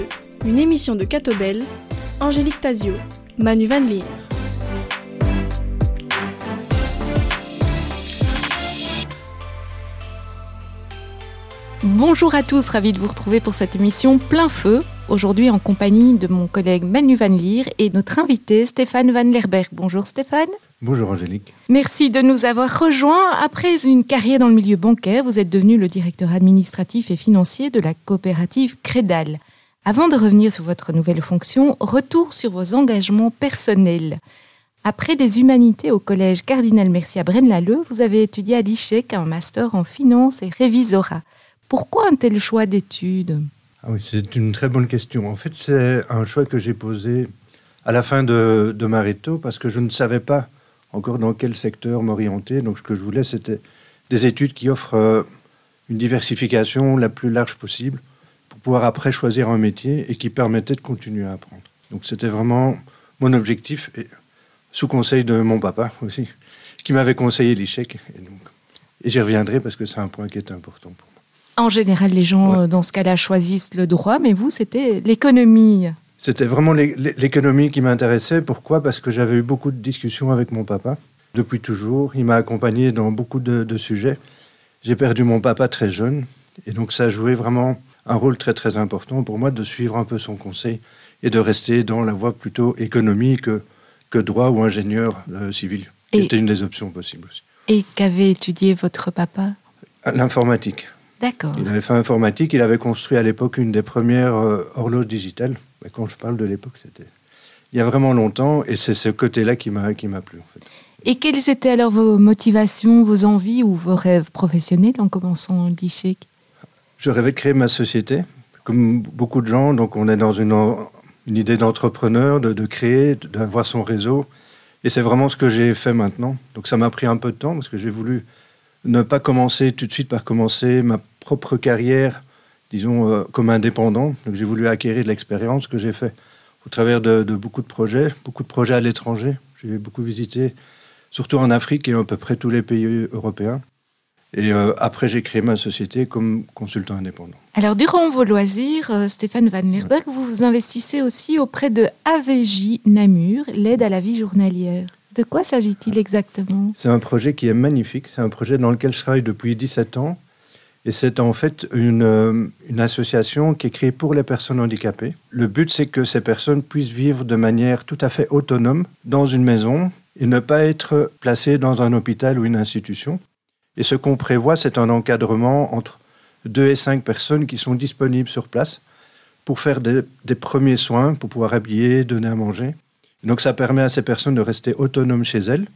Feu, une émission de Catobel, Angélique Tazio, Manu Van Leer. Bonjour à tous, ravi de vous retrouver pour cette émission Plein Feu. Aujourd'hui en compagnie de mon collègue Manu Van Leer et notre invité Stéphane Van Lerberg. Bonjour Stéphane. Bonjour Angélique. Merci de nous avoir rejoints. Après une carrière dans le milieu bancaire, vous êtes devenu le directeur administratif et financier de la coopérative Crédal. Avant de revenir sur votre nouvelle fonction, retour sur vos engagements personnels. Après des humanités au collège Cardinal Mercier à Braine-l'Alleud, vous avez étudié à l'ICHEC un master en finance et révisorat. Pourquoi un tel choix d'études? Ah C'est une très bonne question. En fait, c'est un choix que j'ai posé à la fin de, de ma parce que je ne savais pas encore dans quel secteur m'orienter. Donc ce que je voulais, c'était des études qui offrent euh, une diversification la plus large possible pour pouvoir après choisir un métier et qui permettait de continuer à apprendre. Donc c'était vraiment mon objectif, et sous conseil de mon papa aussi, qui m'avait conseillé l'échec. Et, donc, et j'y reviendrai parce que c'est un point qui est important pour moi. En général, les gens, dans ce cas-là, choisissent le droit, mais vous, c'était l'économie. C'était vraiment l'économie qui m'intéressait. Pourquoi? Parce que j'avais eu beaucoup de discussions avec mon papa depuis toujours. Il m'a accompagné dans beaucoup de, sujets. J'ai perdu mon papa très jeune. Et donc ça a joué vraiment un rôle très très important pour moi de suivre un peu son conseil et de rester dans la voie plutôt économique que, droit ou ingénieur euh, civil. C'était une des options possibles aussi. Et qu'avait étudié votre papa? L'informatique. D'accord. Il avait fait informatique. Il avait construit à l'époque une des premières euh, horloges digitales. Mais quand je parle de l'époque, c'était il y a vraiment longtemps. Et c'est ce côté-là qui m'a qui m'a plu. En fait. Et quelles étaient alors vos motivations, vos envies ou vos rêves professionnels en commençant l'ICHEC Je rêvais de créer ma société, comme beaucoup de gens. Donc on est dans une, idée d'entrepreneur, de, de créer, d'avoir son réseau. Et c'est vraiment ce que j'ai fait maintenant. Donc ça m'a pris un peu de temps parce que j'ai voulu ne pas commencer tout de suite par commencer ma propre carrière, disons, euh, comme indépendant. Donc j'ai voulu acquérir de l'expérience que j'ai fait au travers de, beaucoup de projets, beaucoup de projets à l'étranger. J'ai beaucoup visité, surtout en Afrique et à peu près tous les pays européens. Et euh, après, j'ai créé ma société comme consultant indépendant. Alors, durant vos loisirs, euh, Stéphane Van Lerberg, vous vous investissez aussi auprès de AVJ Namur, l'aide à la vie journalière. De quoi s'agit-il exactement? C'est un projet qui est magnifique. C'est un projet dans lequel je travaille depuis 17 ans. Et c'est en fait une, euh, une, association qui est créée pour les personnes handicapées. Le but, c'est que ces personnes puissent vivre de manière tout à fait autonome dans une maison et ne pas être placées dans un hôpital ou une institution. Et ce qu'on prévoit, c'est un encadrement entre deux et cinq personnes qui sont disponibles sur place pour faire des, premiers soins, pour pouvoir habiller, donner à manger. donc ça permet à ces personnes de rester autonomes chez elles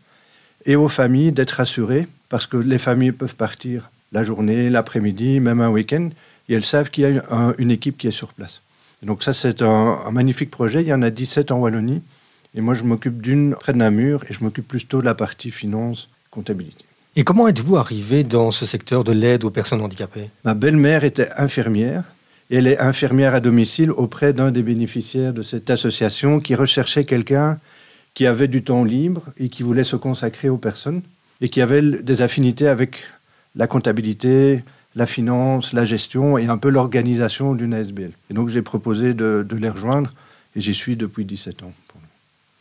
et aux familles d'être assurées parce que les familles peuvent partir la journée, l'après-midi, même un week-end, et elles savent qu'il y a une équipe qui est sur place. donc ça, c'est un, magnifique projet. Il y en a 17 en Wallonie. Et moi, je m'occupe d'une près de Namur et je m'occupe plutôt de la partie finance, comptabilité. Et comment êtes-vous arrivé dans ce secteur de l'aide aux personnes handicapées? Ma belle-mère était infirmière et elle est infirmière à domicile auprès d'un des bénéficiaires de cette association qui recherchait quelqu'un qui avait du temps libre et qui voulait se consacrer aux personnes et qui avait des affinités avec la comptabilité, la finance, la gestion et un peu l'organisation d'une ASBL. Et donc j'ai proposé de, les rejoindre et j'y suis depuis 17 ans.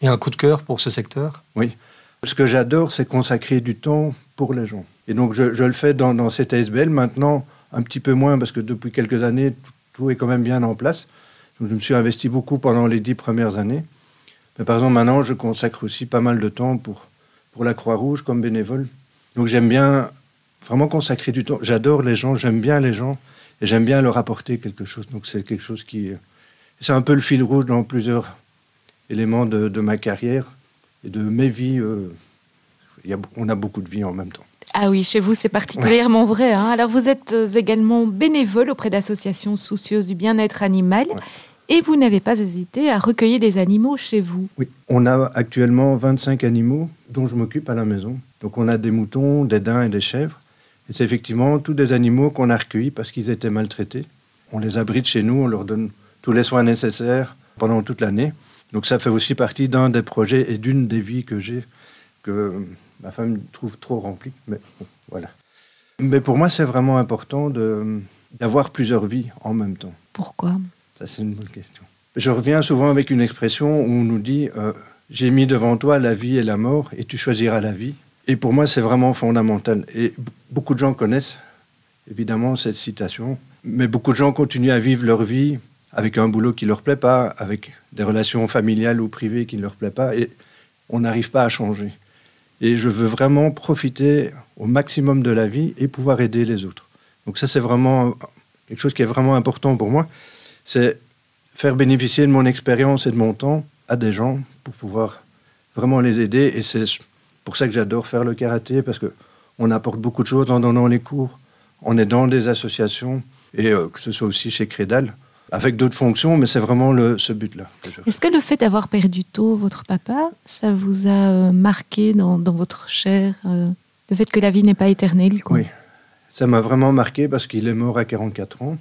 Et un coup de cœur pour ce secteur? Oui. Ce que j'adore, c'est consacrer du temps pour les gens. Et donc je, le fais dans, cette ASBL. Maintenant, un petit peu moins parce que depuis quelques années, tout, est quand même bien en place. Donc, je me suis investi beaucoup pendant les dix premières années. Mais par exemple, maintenant, je consacre aussi pas mal de temps pour, pour la Croix-Rouge comme bénévole. Donc j'aime bien vraiment consacrer du temps. J'adore les gens, j'aime bien les gens et j'aime bien leur apporter quelque chose. Donc c'est quelque chose qui... C'est un peu le fil rouge dans plusieurs éléments de, ma carrière et de mes vies. Euh, y a, on a beaucoup de vies en même temps. Ah oui, chez vous, c'est particulièrement vrai. Hein. Alors, vous êtes euh, également bénévole auprès d'associations soucieuses du bien-être animal. Et vous n'avez pas hésité à recueillir des animaux chez vous. Oui, on a actuellement 25 animaux dont je m'occupe à la maison. Donc on a des moutons, des daims et des chèvres. Et c'est effectivement tous des animaux qu'on a recueillis parce qu'ils étaient maltraités. On les abrite chez nous, on leur donne tous les soins nécessaires pendant toute l'année. Donc ça fait aussi partie d'un des projets et d'une des vies que j'ai, que ma femme trouve trop remplie. Mais voilà. Mais pour moi, c'est vraiment important d'avoir plusieurs vies en même temps. Pourquoi? Ça, c'est une bonne question. Je reviens souvent avec une expression où on nous dit euh, J'ai mis devant toi la vie et la mort, et tu choisiras la vie. Et pour moi, c'est vraiment fondamental. Et beaucoup de gens connaissent, évidemment, cette citation. Mais beaucoup de gens continuent à vivre leur vie avec un boulot qui ne leur plaît pas, avec des relations familiales ou privées qui ne leur plaît pas. Et on n'arrive pas à changer. Et je veux vraiment profiter au maximum de la vie et pouvoir aider les autres. Donc ça, c'est vraiment quelque chose qui est vraiment important pour moi. C'est faire bénéficier de mon expérience et de mon temps à des gens pour pouvoir vraiment les aider. Et c'est pour ça que j'adore faire le karaté, parce qu'on apporte beaucoup de choses en donnant les cours, en aidant des associations, et euh, que ce soit aussi chez Crédal, avec d'autres fonctions, mais c'est vraiment le, ce but-là. Est-ce que le fait d'avoir perdu tôt votre papa, ça vous a euh, marqué dans, dans, votre chair euh, Le fait que la vie n'est pas éternelle quoi? Oui, ça m'a vraiment marqué parce qu'il est mort à 44 ans.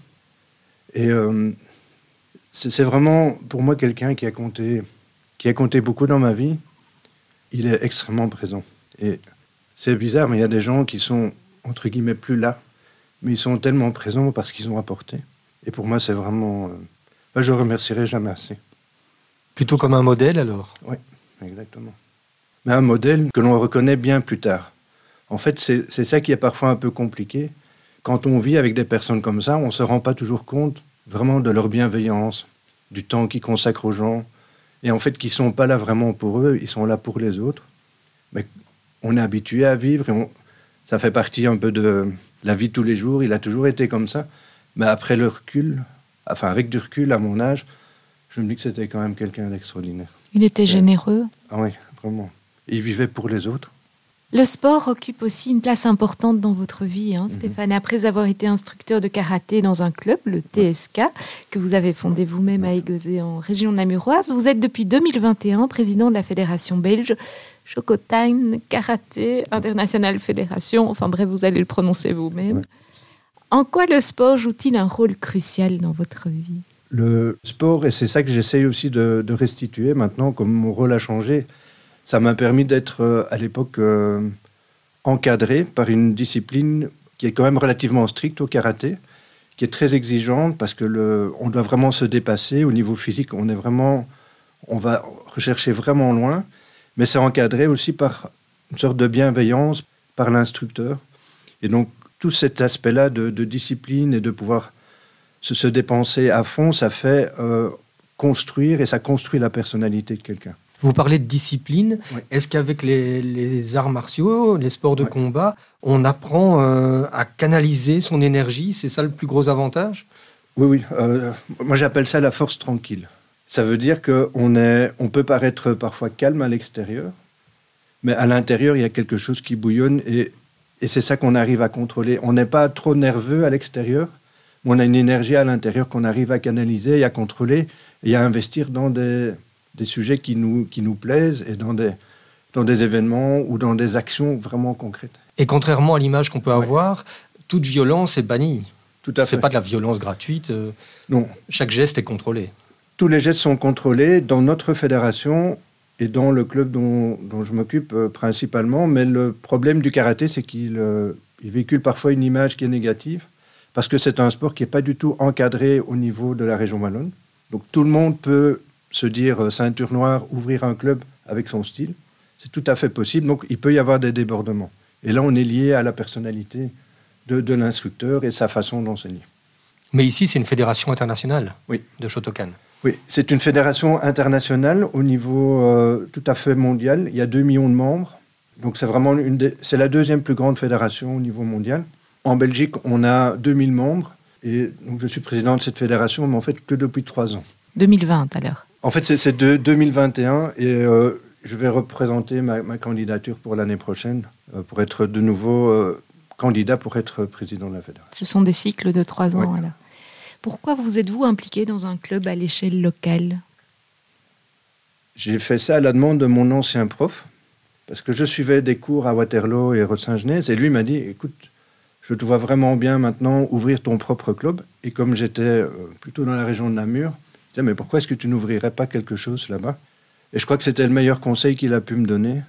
Et c'est vraiment pour moi quelqu'un qui a compté, qui a compté beaucoup dans ma vie. Il est extrêmement présent. Et c'est bizarre, mais il y a des gens qui sont entre guillemets plus là, mais ils sont tellement présents parce qu'ils ont apporté. Et pour moi, c'est vraiment, euh, je remercierai jamais assez. Plutôt comme un modèle alors? Oui, exactement. Mais un modèle que l'on reconnaît bien plus tard. En fait, c'est ça qui est parfois un peu compliqué. Quand on vit avec des personnes comme ça, on ne se rend pas toujours compte vraiment de leur bienveillance, du temps qu'ils consacrent aux gens, et en fait qui sont pas là vraiment pour eux, ils sont là pour les autres. Mais on est habitué à vivre, et ça fait partie un peu de la vie de tous les jours, il a toujours été comme ça. Mais après le recul, enfin avec du recul à mon âge, je me dis que c'était quand même quelqu'un d'extraordinaire. Il était généreux Ah oui, vraiment. Il vivait pour les autres. Le sport occupe aussi une place importante dans votre vie, hein, mhm. Stéphane. Après avoir été instructeur de karaté dans un club, le TSK, que vous avez fondé vous-même à Égosé en région namuroise, vous êtes depuis 2021 président de la fédération belge Chocotine Karaté International Fédération. Enfin bref, vous allez le prononcer vous-même. En quoi le sport joue-t-il un rôle crucial dans votre vie? Le sport, et c'est ça que j'essaye aussi de, restituer maintenant, comme mon rôle a changé, ça m'a permis d'être euh, à l'époque euh, encadré par une discipline qui est quand même relativement stricte au karaté, qui est très exigeante parce que le, on doit vraiment se dépasser au niveau physique. On est vraiment, on va rechercher vraiment loin, mais c'est encadré aussi par une sorte de bienveillance par l'instructeur. Et donc tout cet aspect-là de, discipline et de pouvoir se, se, dépenser à fond, ça fait euh, construire et ça construit la personnalité de quelqu'un. Vous parlez de discipline. Est-ce qu'avec les, arts martiaux, les sports de combat, on apprend euh, à canaliser son énergie? C'est ça le plus gros avantage? Oui, oui. Euh, moi, j'appelle ça la force tranquille. Ça veut dire qu'on on peut paraître parfois calme à l'extérieur, mais à l'intérieur, il y a quelque chose qui bouillonne et, et c'est ça qu'on arrive à contrôler. On n'est pas trop nerveux à l'extérieur, mais on a une énergie à l'intérieur qu'on arrive à canaliser et à contrôler et à investir dans des, des sujets qui nous, qui nous plaisent et dans des, dans des événements ou dans des actions vraiment concrètes. Et contrairement à l'image qu'on peut avoir, toute violence est bannie. Tout à fait. C'est pas de la violence gratuite. Euh, non. Chaque geste est contrôlé. Tous les gestes sont contrôlés dans notre fédération et dans le club dont, dont je m'occupe euh, principalement. Mais le problème du karaté, c'est qu'il euh, véhicule parfois une image qui est négative parce que c'est un sport qui n'est pas du tout encadré au niveau de la région wallonne. Donc tout le monde peut se dire euh, ceinture noire, ouvrir un club avec son style. C'est tout à fait possible. Donc, il peut y avoir des débordements. Et là, on est lié à la personnalité de, l'instructeur et sa façon d'enseigner. Mais ici, c'est une fédération internationale oui. de Shotokan. Oui, c'est une fédération internationale au niveau euh, tout à fait mondial. Il y a 2 millions de membres. Donc, c'est vraiment une c'est la deuxième plus grande fédération au niveau mondial. En Belgique, on a 2000 membres. Et donc, je suis président de cette fédération, mais en fait, que depuis trois ans. 2020 alors en fait, c'est de 2021 et euh, je vais représenter ma, candidature pour l'année prochaine euh, pour être de nouveau candidat pour être président de la fédération. Ce sont des cycles de trois ans. Pourquoi vous êtes-vous impliqué dans un club à l'échelle locale? J'ai fait ça à la demande de mon ancien prof parce que je suivais des cours à Waterloo et Rode-Saint-Genèse et lui m'a dit écoute, je te vois vraiment bien maintenant ouvrir ton propre club. Et comme j'étais plutôt dans la région de Namur, mais pourquoi est-ce que tu n'ouvrirais pas quelque chose là-bas? Et je crois que c'était le meilleur conseil qu'il a pu me donner,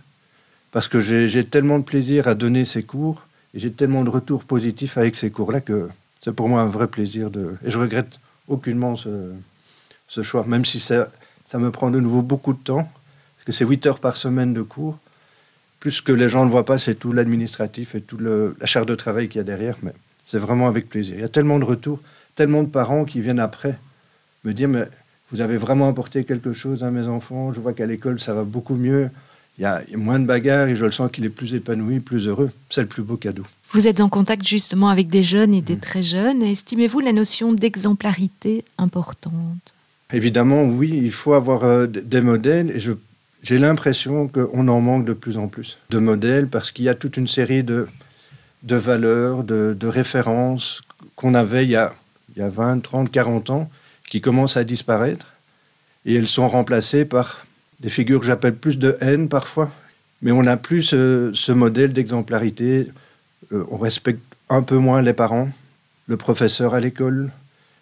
parce que j'ai tellement de plaisir à donner ces cours, et j'ai tellement de retours positifs avec ces cours-là, que c'est pour moi un vrai plaisir de... Et je regrette aucunement ce, choix, même si ça, ça me prend de nouveau beaucoup de temps, parce que c'est 8 heures par semaine de cours. Plus que les gens ne voient pas, c'est tout l'administratif et tout le, la charge de travail qu'il y a derrière, mais c'est vraiment avec plaisir. Il y a tellement de retours, tellement de parents qui viennent après me dire, mais vous avez vraiment apporté quelque chose à mes enfants, je vois qu'à l'école ça va beaucoup mieux, il y, a, moins de bagarres et je le sens qu'il est plus épanoui, plus heureux. C'est le plus beau cadeau. Vous êtes en contact justement avec des jeunes et des mmh. très jeunes. Estimez-vous la notion d'exemplarité importante? Évidemment, oui, il faut avoir euh, des modèles et j'ai l'impression qu'on en manque de plus en plus de modèles parce qu'il y a toute une série de, de valeurs, de, de références qu'on avait il y, a, il y a 20, 30, 40 ans qui commencent à disparaître et elles sont remplacées par des figures que j'appelle plus de haine parfois. Mais on n'a plus ce, modèle d'exemplarité. Euh, on respecte un peu moins les parents, le professeur à l'école,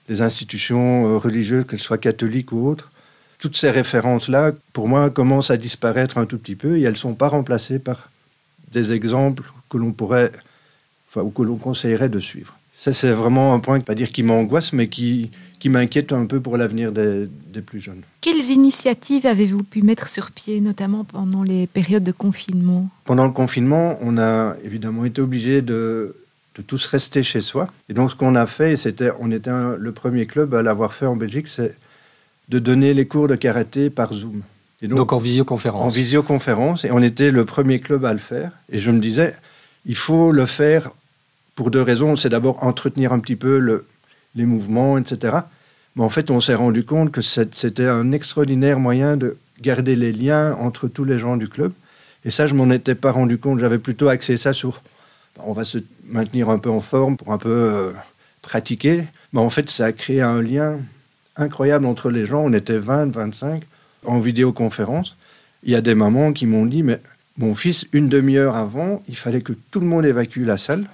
les institutions euh, religieuses, qu'elles soient catholiques ou autres. Toutes ces références-là, pour moi, commencent à disparaître un tout petit peu et elles ne sont pas remplacées par des exemples que l'on pourrait, enfin, ou que l'on conseillerait de suivre. Ça, c'est vraiment un point, pas dire qui m'angoisse, mais qui, qui m'inquiète un peu pour l'avenir des, plus jeunes. Quelles initiatives avez-vous pu mettre sur pied, notamment pendant les périodes de confinement? Pendant le confinement, on a évidemment été obligé de, de tous rester chez soi. Et donc, ce qu'on a fait, et c'était, on était le premier club à l'avoir fait en Belgique, c'est de donner les cours de karaté par Zoom. Et donc, en visioconférence. En visioconférence, et on était le premier club à le faire. Et je me disais, il faut le faire pour deux raisons. C'est d'abord entretenir un petit peu le, les mouvements, etc. Mais en fait, on s'est rendu compte que c'était un extraordinaire moyen de garder les liens entre tous les gens du club. Et ça, je m'en étais pas rendu compte. J'avais plutôt axé ça sur on va se maintenir un peu en forme pour un peu euh, pratiquer. Mais en fait, ça a créé un lien incroyable entre les gens. On était 20, 25 en vidéoconférence. Il y a des mamans qui m'ont dit, mais mon fils, une demi-heure avant, il fallait que tout le monde évacue la salle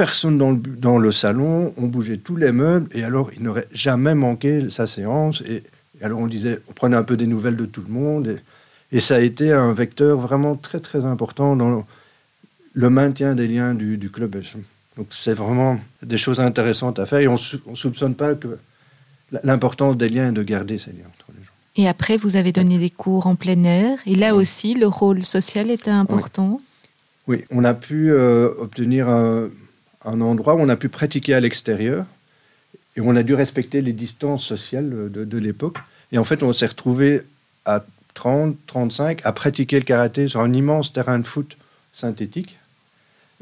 personne dans le, dans le salon, on bougeait tous les meubles, et alors il n'aurait jamais manqué sa séance. Et, alors on disait, on prenait un peu des nouvelles de tout le monde, et, ça a été un vecteur vraiment très très important dans le, maintien des liens du, du club. Donc c'est vraiment des choses intéressantes à faire, et on ne soupçonne pas que l'importance des liens est de garder ces liens entre les gens. Et après, vous avez donné des cours en plein air, et là aussi, le rôle social était important. Oui, on a pu euh, obtenir un un endroit où on a pu pratiquer à l'extérieur et on a dû respecter les distances sociales de, l'époque. Et en fait, on s'est retrouvé à 30, 35 à pratiquer le karaté sur un immense terrain de foot synthétique.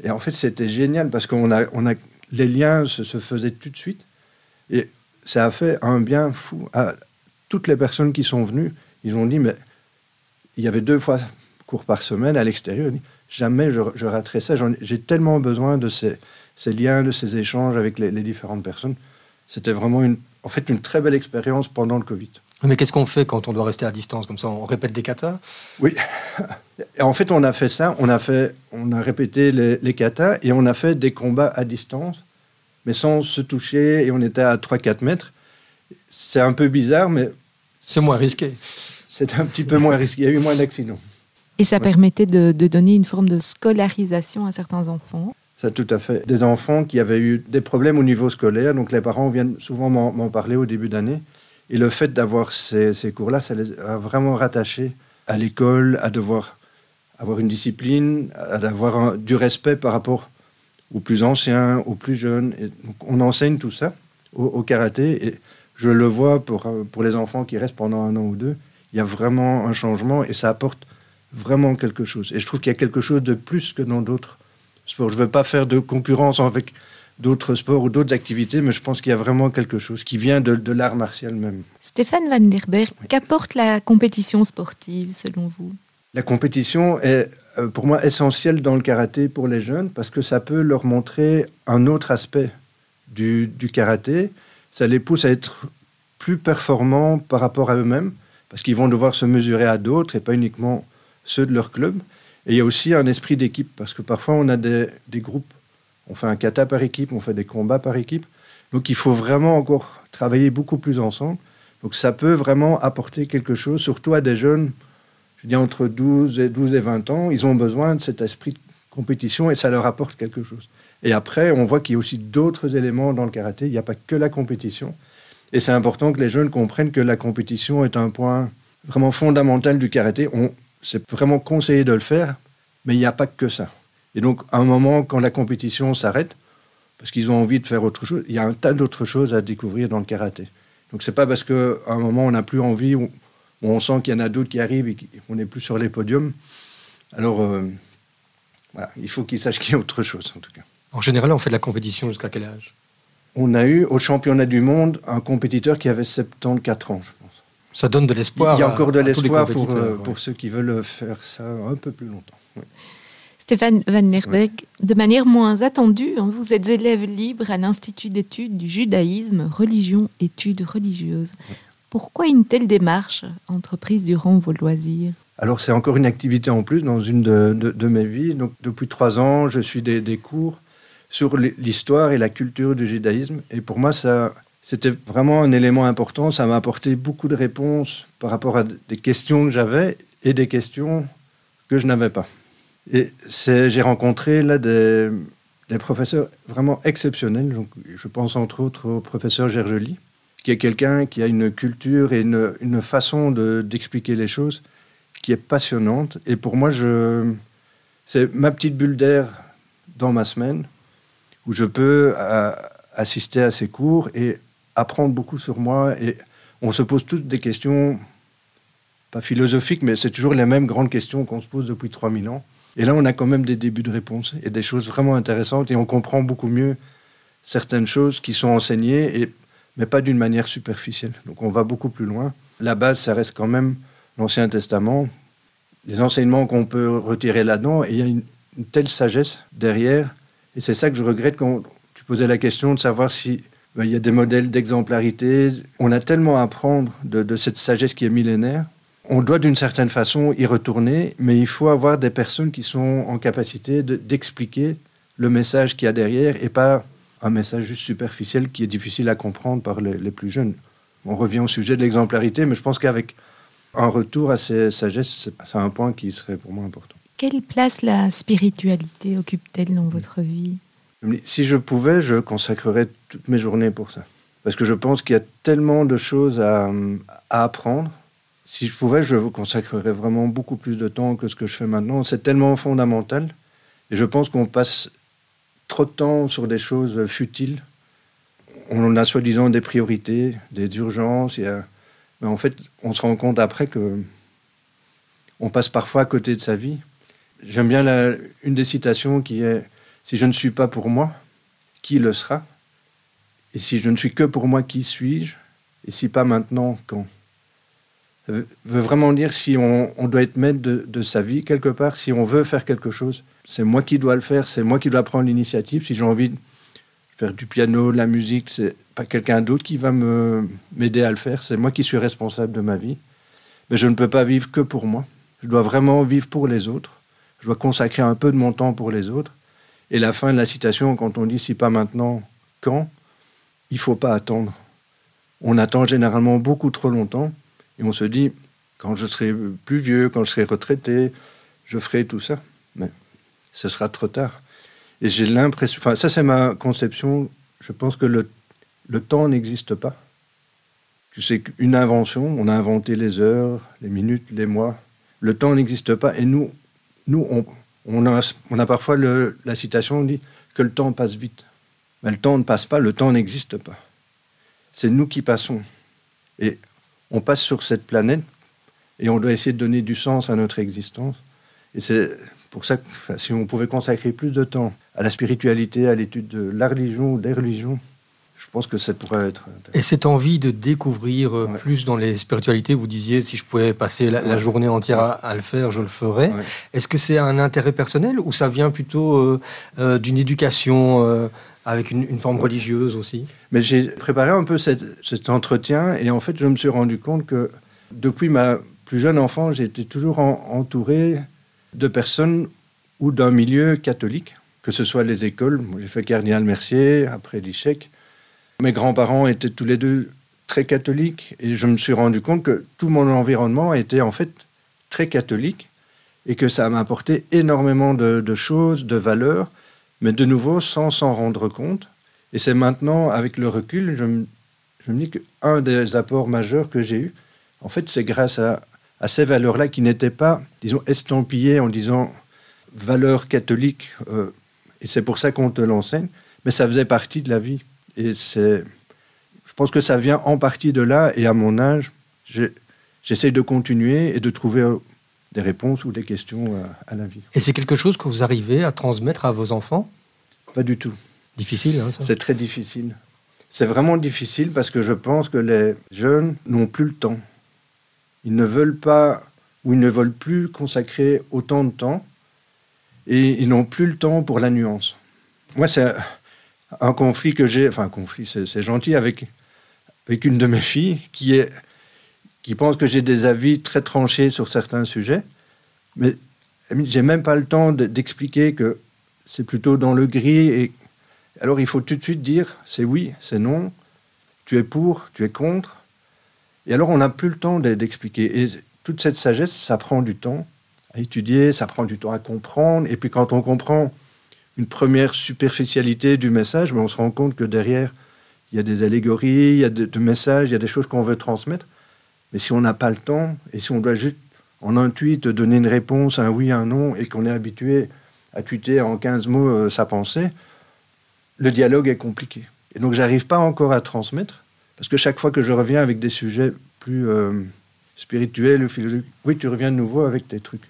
Et en fait, c'était génial parce qu'on a, on a, les liens se, se, faisaient tout de suite. Et ça a fait un bien fou à toutes les personnes qui sont venues. Ils ont dit, mais il y avait deux fois cours par semaine à l'extérieur. Jamais je, je raterai ça. J'ai tellement besoin de ces, ces liens, de ces échanges avec les, différentes personnes. C'était vraiment une, en fait une très belle expérience pendant le Covid. Mais qu'est-ce qu'on fait quand on doit rester à distance comme ça On répète des katas? Oui. En fait, on a fait ça. On a, fait, on a répété les, les katas et on a fait des combats à distance, mais sans se toucher. Et on était à 3-4 mètres. C'est un peu bizarre, mais. C'est moins risqué. C'est un petit peu moins risqué. Il y a eu moins d'accidents. Et ça permettait de, de, donner une forme de scolarisation à certains enfants ça, tout à fait. Des enfants qui avaient eu des problèmes au niveau scolaire, donc les parents viennent souvent m'en parler au début d'année. Et le fait d'avoir ces, cours-là, ça les a vraiment rattachés à l'école, à devoir avoir une discipline, à avoir du respect par rapport aux plus anciens, aux plus jeunes. Et on enseigne tout ça au, au, karaté. Et je le vois pour, pour les enfants qui restent pendant un an ou deux. Il y a vraiment un changement et ça apporte vraiment quelque chose. Et je trouve qu'il y a quelque chose de plus que dans d'autres je ne veux pas faire de concurrence avec d'autres sports ou d'autres activités, mais je pense qu'il y a vraiment quelque chose qui vient de, l'art martial même. Stéphane Van Lerberg, qu'apporte la compétition sportive selon vous? La compétition est euh, pour moi essentielle dans le karaté pour les jeunes parce que ça peut leur montrer un autre aspect du, du karaté. Ça les pousse à être plus performants par rapport à eux-mêmes parce qu'ils vont devoir se mesurer à d'autres et pas uniquement ceux de leur club. Et il y a aussi un esprit d'équipe, parce que parfois on a des, groupes, on fait un kata par équipe, on fait des combats par équipe. Donc il faut vraiment encore travailler beaucoup plus ensemble. Donc ça peut vraiment apporter quelque chose, surtout à des jeunes, je dis entre 12 et, 12 et 20 ans, ils ont besoin de cet esprit de compétition et ça leur apporte quelque chose. Et après, on voit qu'il y a aussi d'autres éléments dans le karaté, il n'y a pas que la compétition. Et c'est important que les jeunes comprennent que la compétition est un point vraiment fondamental du karaté. C'est vraiment conseillé de le faire, mais il n'y a pas que ça. Et donc, à un moment, quand la compétition s'arrête, parce qu'ils ont envie de faire autre chose, il y a un tas d'autres choses à découvrir dans le karaté. Donc, c'est pas parce qu'à un moment, on n'a plus envie, ou on sent qu'il y en a d'autres qui arrivent et qu'on n'est plus sur les podiums. Alors, euh, voilà, il faut qu'ils sachent qu'il y a autre chose, en tout cas. En général, on fait de la compétition jusqu'à quel âge? On a eu au championnat du monde un compétiteur qui avait 74 ans, je. Ça donne de l'espoir. Il y a encore de l'espoir pour, euh, pour ceux qui veulent faire ça un peu plus longtemps. Oui. Stéphane Van Lerbeck, de manière moins attendue, hein, vous êtes élève libre à l'Institut d'études du judaïsme, religion, études religieuses. Pourquoi une telle démarche entreprise durant vos loisirs? Alors c'est encore une activité en plus dans une de, de, de mes vies. Donc, depuis trois ans, je suis des, des cours sur l'histoire et la culture du judaïsme. Et pour moi, ça, c'était vraiment un élément important. Ça m'a apporté beaucoup de réponses par rapport à des questions que j'avais et des questions que je n'avais pas. Et j'ai rencontré là des, professeurs vraiment exceptionnels. Donc, je pense entre autres au professeur Gergely, qui est quelqu'un qui a une culture et une, une façon d'expliquer de, les choses qui est passionnante. Et pour moi, c'est ma petite bulle d'air dans ma semaine où je peux euh, assister à ces cours et apprendre beaucoup sur moi. Et on se pose toutes des questions, pas philosophiques, mais c'est toujours les mêmes grandes questions qu'on se pose depuis 3000 ans. Et là, on a quand même des débuts de réponse et des choses vraiment intéressantes et on comprend beaucoup mieux certaines choses qui sont enseignées, et, mais pas d'une manière superficielle. Donc on va beaucoup plus loin. La base, ça reste quand même l'Ancien Testament, les enseignements qu'on peut retirer là-dedans, et il y a une, telle sagesse derrière. Et c'est ça que je regrette quand tu posais la question de savoir si il y a des modèles d'exemplarité. On a tellement à apprendre de, de cette sagesse qui est millénaire on doit d'une certaine façon y retourner, mais il faut avoir des personnes qui sont en capacité d'expliquer le message qu'il y a derrière et pas un message juste superficiel qui est difficile à comprendre par les, les plus jeunes. On revient au sujet de l'exemplarité, mais je pense qu'avec un retour à ces sagesses, c'est un point qui serait pour moi important. Quelle place la spiritualité occupe-t-elle dans votre vie? Si je pouvais, je consacrerais toutes mes journées pour ça. Parce que je pense qu'il y a tellement de choses à, apprendre si je pouvais, je consacrerais vraiment beaucoup plus de temps que ce que je fais maintenant. C'est tellement fondamental. Et je pense qu'on passe trop de temps sur des choses futiles. On a soi-disant des priorités, des urgences. Il. Mais en fait, on se rend compte après que on passe parfois à côté de sa vie. J'aime bien une des citations qui est Si je ne suis pas pour moi, qui le sera? Et si je ne suis que pour moi, qui suis-je? Et si pas maintenant, quand? Veut vraiment dire si on, on doit être maître de, de, sa vie quelque part, si on veut faire quelque chose. C'est moi qui dois le faire, c'est moi qui dois prendre l'initiative. Si j'ai envie de faire du piano, de la musique, c'est pas quelqu'un d'autre qui va m'aider à le faire, c'est moi qui suis responsable de ma vie. Mais je ne peux pas vivre que pour moi. Je dois vraiment vivre pour les autres. Je dois consacrer un peu de mon temps pour les autres. Et la fin de la citation, quand on dit si pas maintenant, quand, il faut pas attendre. On attend généralement beaucoup trop longtemps. Et on se dit, quand je serai plus vieux, quand je serai retraité, je ferai tout ça. Mais ce sera trop tard. Et j'ai l'impression, enfin ça c'est ma conception, je pense que le, le temps n'existe pas. C'est une invention, on a inventé les heures, les minutes, les mois. Le temps n'existe pas. Et nous, nous on, on, a, on a parfois la citation, on dit que le temps passe vite. Mais le temps ne passe pas, le temps n'existe pas. C'est nous qui passons. Et on passe sur cette planète et on doit essayer de donner du sens à notre existence. Et c'est pour ça que si on pouvait consacrer plus de temps à la spiritualité, à l'étude de la religion, des religions, je pense que ça pourrait être. Et cette envie de découvrir ouais. plus dans les spiritualités, vous disiez si je pouvais passer la, ouais. la journée entière à, à, le faire, je le ferais. Ouais. Est-ce que c'est un intérêt personnel ou ça vient plutôt euh, euh, d'une éducation euh, avec une, une, forme religieuse aussi? Mais j'ai préparé un peu cette, cet entretien et en fait, je me suis rendu compte que depuis ma plus jeune enfant, j'étais toujours en, entouré de personnes ou d'un milieu catholique, que ce soit les écoles. J'ai fait Cardinal Mercier, après l'ICHEC. Mes grands-parents étaient tous les deux très catholiques et je me suis rendu compte que tout mon environnement était en fait très catholique et que ça m'a apporté énormément de, choses, de valeurs mais de nouveau sans s'en rendre compte. Et c'est maintenant, avec le recul, je me, je me dis qu'un des apports majeurs que j'ai eu, en fait, c'est grâce à, ces valeurs-là qui n'étaient pas, disons, estampillées en disant valeurs catholiques, euh, et c'est pour ça qu'on te l'enseigne, mais ça faisait partie de la vie. Et c'est, je pense que ça vient en partie de là, et à mon âge, j'essaie de continuer et de trouver des réponses ou des questions euh, à, la vie. Et c'est quelque chose que vous arrivez à transmettre à vos enfants? Pas du tout. Difficile, hein, ça? C'est très difficile. C'est vraiment difficile parce que je pense que les jeunes n'ont plus le temps. Ils ne veulent pas ou ils ne veulent plus consacrer autant de temps et ils n'ont plus le temps pour la nuance. Moi, c'est un conflit que j'ai, enfin un conflit, c'est gentil, avec, avec une de mes filles qui, est, qui pense que j'ai des avis très tranchés sur certains sujets, mais j'ai même pas le temps d'expliquer que c'est plutôt dans le gris et alors il faut tout de suite dire c'est oui, c'est non, tu es pour, tu es contre. Et alors on n'a plus le temps d'expliquer. Et toute cette sagesse, ça prend du temps à étudier, ça prend du temps à comprendre. Et puis quand on comprend une première superficialité du message, mais on se rend compte que derrière, il y a des allégories, il y a des messages, il y a des choses qu'on veut transmettre. Mais si on n'a pas le temps, et si on doit juste en intuite donner une réponse, un oui, un non, et qu'on est habitué à tweeter en 15 mots euh, sa pensée, le dialogue est compliqué. Et donc, j'arrive pas encore à transmettre, parce que chaque fois que je reviens avec des sujets plus euh, spirituels ou philosophiques, oui, tu reviens de nouveau avec tes trucs.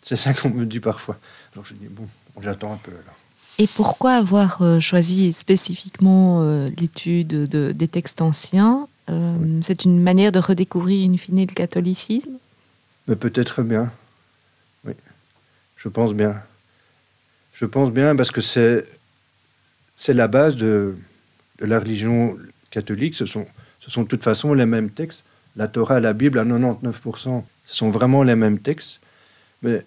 C'est ça qu'on me dit parfois. Alors, je dis, bon, j'attends un peu alors. Et pourquoi avoir euh, choisi spécifiquement euh, l'étude de, des textes anciens C'est une manière de redécouvrir in fine le catholicisme? Mais peut-être bien. Oui, je pense bien. Je pense bien parce que c'est c'est la base de, la religion catholique. Ce sont, ce sont de toute façon les mêmes textes. La Torah, la Bible, à 99%, ce sont vraiment les mêmes textes. Mais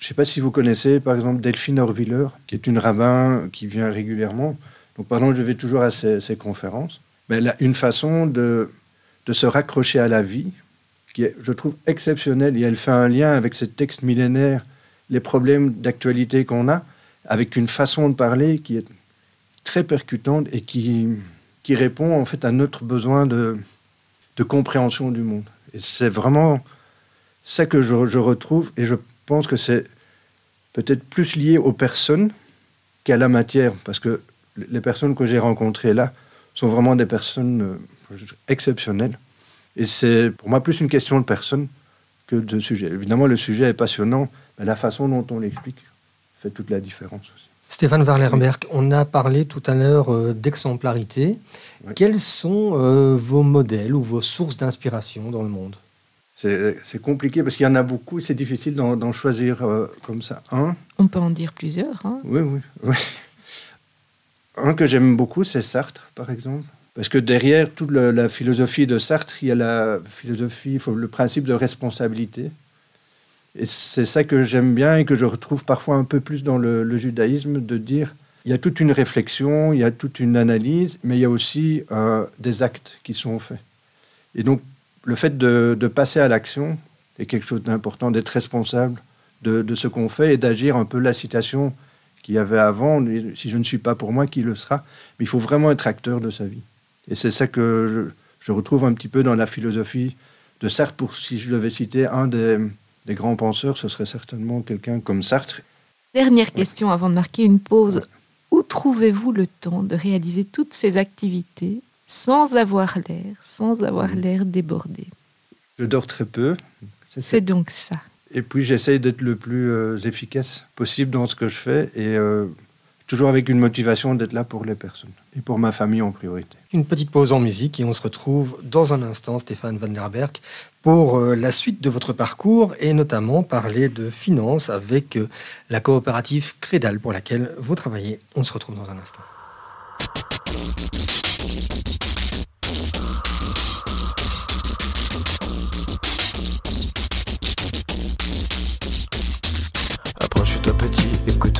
je ne sais pas si vous connaissez, par exemple, Delphine Orviller, qui est une rabbin qui vient régulièrement. Donc, pardon, je vais toujours à ces, conférences. Mais elle a une façon de, de se raccrocher à la vie qui est, je trouve, exceptionnelle. Et elle fait un lien avec ces textes millénaires, les problèmes d'actualité qu'on a, avec une façon de parler qui est très percutante et qui, qui répond en fait à notre besoin de, de compréhension du monde. Et c'est vraiment ça que je, je, retrouve et je pense que c'est peut-être plus lié aux personnes qu'à la matière, parce que les personnes que j'ai rencontrées là sont vraiment des personnes euh, exceptionnelles. Et c'est pour moi plus une question de personne que de sujet. Évidemment, le sujet est passionnant, mais la façon dont on l'explique fait toute la différence aussi. Stéphane Warlerberg, on a parlé tout à l'heure euh, d'exemplarité. Quels sont euh, vos modèles ou vos sources d'inspiration dans le monde? C'est compliqué parce qu'il y en a beaucoup, c'est difficile d'en choisir euh, comme ça un. On peut en dire plusieurs. Hein. oui, oui, oui. Un que j'aime beaucoup, c'est Sartre, par exemple. Parce que derrière toute la philosophie de Sartre, il y a la philosophie, le principe de responsabilité. Et c'est ça que j'aime bien et que je retrouve parfois un peu plus dans le, judaïsme, de dire il y a toute une réflexion, il y a toute une analyse, mais il y a aussi euh, des actes qui sont faits. Et donc, le fait de, passer à l'action est quelque chose d'important, d'être responsable de, ce qu'on fait et d'agir un peu la citation qu'il y avait avant, si je ne suis pas pour moi, qui le sera? Mais il faut vraiment être acteur de sa vie. Et c'est ça que je, je, retrouve un petit peu dans la philosophie de Sartre, pour si je devais citer un des, des grands penseurs, ce serait certainement quelqu'un comme Sartre. Dernière question avant de marquer une pause. Où trouvez-vous le temps de réaliser toutes ces activités sans avoir l'air, sans avoir l'air débordé Je dors très peu. C'est donc ça. Et puis j'essaye d'être le plus euh, efficace possible dans ce que je fais et euh, toujours avec une motivation d'être là pour les personnes et pour ma famille en priorité. Une petite pause en musique et on se retrouve dans un instant, Stéphane Van der Berg, pour euh, la suite de votre parcours et notamment parler de finances avec euh, la coopérative Crédal pour laquelle vous travaillez. On se retrouve dans un instant.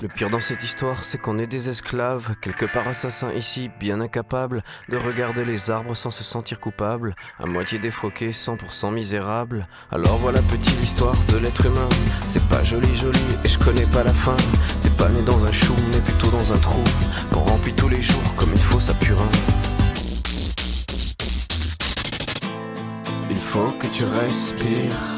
Le pire dans cette histoire, c'est qu'on est des esclaves, quelque part assassins ici, bien incapables de regarder les arbres sans se sentir coupables, à moitié défroqués, 100% misérables. Alors voilà petite l'histoire de l'être humain. C'est pas joli joli et je connais pas la fin. T'es pas né dans un chou, mais plutôt dans un trou, qu'on remplit tous les jours comme il faut sa purin. Il faut que tu respires.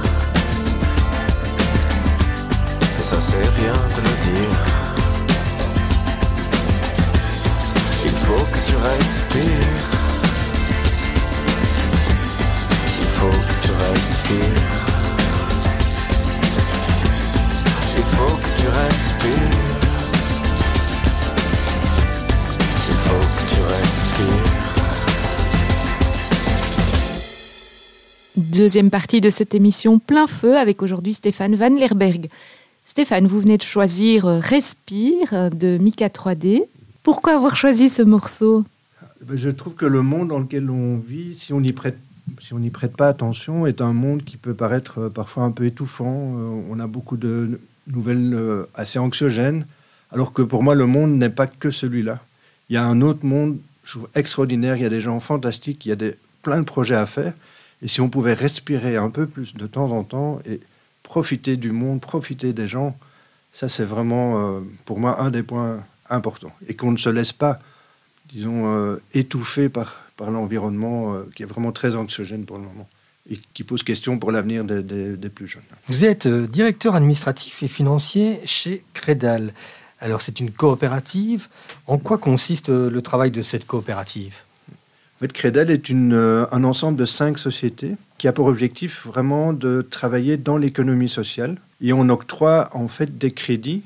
Et ça c'est rien de le dire. Il faut que tu respires. Il faut que tu respires. Il faut que tu respires. Il faut que tu respires. Deuxième partie de cette émission plein feu avec aujourd'hui Stéphane Van Lerberg. Stéphane, vous venez de choisir euh, Respire euh, de Mika 3D. Pourquoi avoir choisi ce morceau? Ben, Je trouve que le monde dans lequel on vit, si on n'y prête, pas attention, est un monde qui peut paraître euh, parfois un peu étouffant. On a beaucoup de nouvelles assez anxiogènes, alors que pour moi, le monde n'est pas que celui-là. Il y a un autre monde, extraordinaire. Il y a des gens fantastiques, il y a des, plein de projets à faire. Et si on pouvait respirer un peu plus de temps en temps et profiter du monde, profiter des gens, ça c'est vraiment euh, pour moi un des points importants. Et qu'on ne se laisse pas, disons, euh, étouffer par, l'environnement euh, qui est vraiment très anxiogène pour le moment et qui pose question pour l'avenir des, des- plus jeunes. Vous êtes directeur administratif et financier chez Crédal. Alors c'est une coopérative. En quoi consiste le travail de cette coopérative? Crédel est euh, un ensemble de cinq sociétés qui a pour objectif vraiment de travailler dans l'économie sociale. Et on octroie en fait des crédits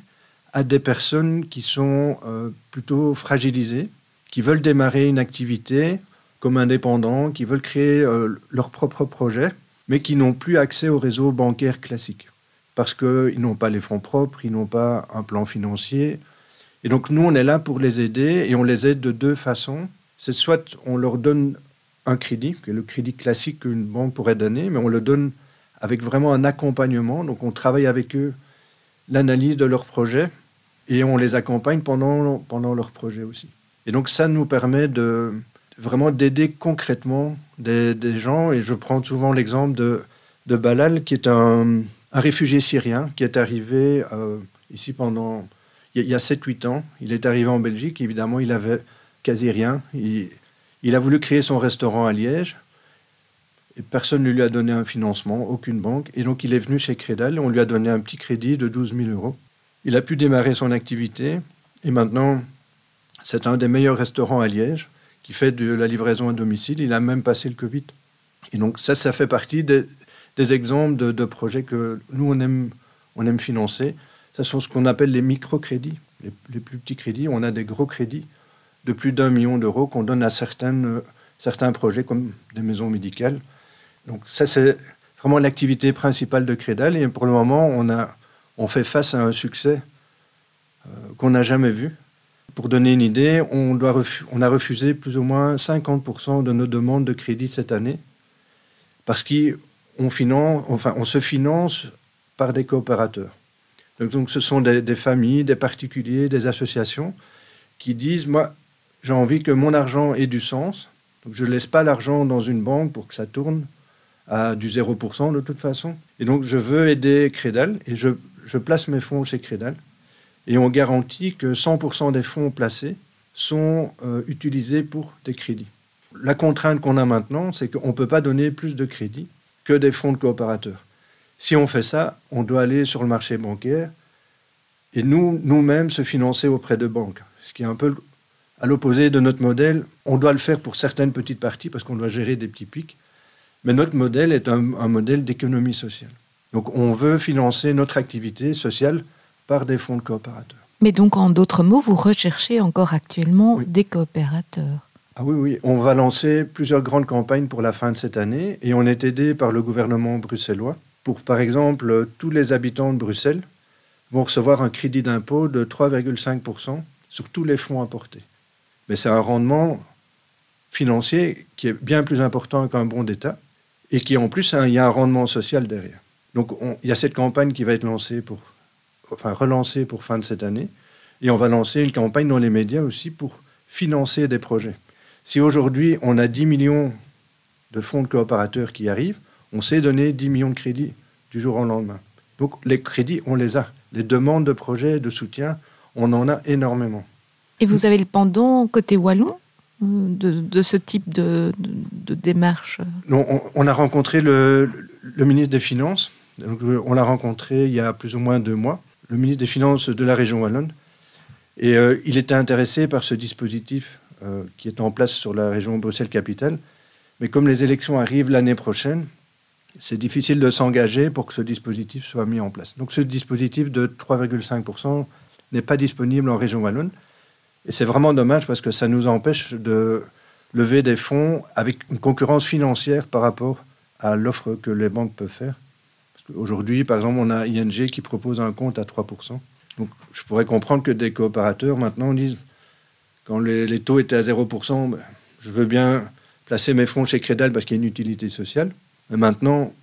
à des personnes qui sont euh, plutôt fragilisées, qui veulent démarrer une activité comme indépendants, qui veulent créer euh, leur propre projet, mais qui n'ont plus accès au réseau bancaire classique. Parce qu'ils n'ont pas les fonds propres, ils n'ont pas un plan financier. Et donc nous, on est là pour les aider et on les aide de deux façons c'est soit on leur donne un crédit, le crédit classique qu'une banque pourrait donner, mais on le donne avec vraiment un accompagnement. Donc on travaille avec eux l'analyse de leurs projets et on les accompagne pendant, pendant leur projet aussi. Et donc ça nous permet de vraiment d'aider concrètement des, gens. Et je prends souvent l'exemple de, de Balal, qui est un, un réfugié syrien qui est arrivé euh, ici pendant il y a 7-8 ans. Il est arrivé en Belgique, évidemment, il avait quasi rien. Il, a voulu créer son restaurant à Liège. Et personne ne lui a donné un financement, aucune banque. Et donc il est venu chez Crédal on lui a donné un petit crédit de 12 000 euros. Il a pu démarrer son activité et maintenant c'est un des meilleurs restaurants à Liège qui fait de la livraison à domicile. Il a même passé le Covid. Et donc ça, ça fait partie des, exemples de, projets que nous, on aime, on aime financer. Ce sont ce qu'on appelle les microcrédits, les, les plus petits crédits. On a des gros crédits de plus d'un million d'euros qu'on donne à certaines, certains projets comme des maisons médicales. Donc ça, c'est vraiment l'activité principale de Crédal. Et pour le moment, on, a, on fait face à un succès euh, qu'on n'a jamais vu. Pour donner une idée, on, doit on a refusé plus ou moins 50% de nos demandes de crédit cette année parce qu'on enfin, on se finance par des coopérateurs. Donc, donc ce sont des, des, familles, des particuliers, des associations qui disent, moi, j'ai envie que mon argent ait du sens. Donc je ne laisse pas l'argent dans une banque pour que ça tourne à du 0% de toute façon. Et donc je veux aider Crédal et je, place mes fonds chez Crédal et on garantit que 100% des fonds placés sont euh, utilisés pour des crédits. La contrainte qu'on a maintenant, c'est qu'on ne peut pas donner plus de crédits que des fonds de coopérateurs. Si on fait ça, on doit aller sur le marché bancaire et nous, nous-mêmes se financer auprès de banques, ce qui est un peu à l'opposé de notre modèle. On doit le faire pour certaines petites parties parce qu'on doit gérer des petits pics, mais notre modèle est un, un modèle d'économie sociale. Donc on veut financer notre activité sociale par des fonds de coopérateurs. Mais donc, en d'autres mots, vous recherchez encore actuellement oui. des coopérateurs ah oui, oui, on va lancer plusieurs grandes campagnes pour la fin de cette année et on est aidé par le gouvernement bruxellois pour, par exemple, tous les habitants de Bruxelles vont recevoir un crédit d'impôt de 3,5% sur tous les fonds apportés. Mais c'est un rendement financier qui est bien plus important qu'un bon d'État et qui, en plus, il y a un rendement social derrière. Donc, on, il y a cette campagne qui va être lancée pour enfin relancé pour fin de cette année. Et on va lancer une campagne dans les médias aussi pour financer des projets. Si aujourd'hui on a 10 millions de fonds de coopérateurs qui arrivent, on sait donner 10 millions de crédits du jour au lendemain. Donc les crédits, on les a. Les demandes de projets, de soutien, on en a énormément. Et vous avez le pendant côté wallon de, de ce type de, démarche on, a rencontré le, ministre des Finances. Donc, on l'a rencontré il y a plus ou moins deux mois le ministre des Finances de la région Wallonne. Et euh, il était intéressé par ce dispositif euh, qui est en place sur la région Bruxelles-Capitale. Mais comme les élections arrivent l'année prochaine, c'est difficile de s'engager pour que ce dispositif soit mis en place. Donc ce dispositif de 3,5% n'est pas disponible en région Wallonne. Et c'est vraiment dommage parce que ça nous empêche de lever des fonds avec une concurrence financière par rapport à l'offre que les banques peuvent faire. Aujourd'hui, par exemple, on a ING qui propose un compte à 3%. Donc, je pourrais comprendre que des coopérateurs maintenant disent, quand les, taux étaient à 0%, ben, je veux bien placer mes fonds chez Crédal parce qu'il y a une utilité sociale. Mais maintenant,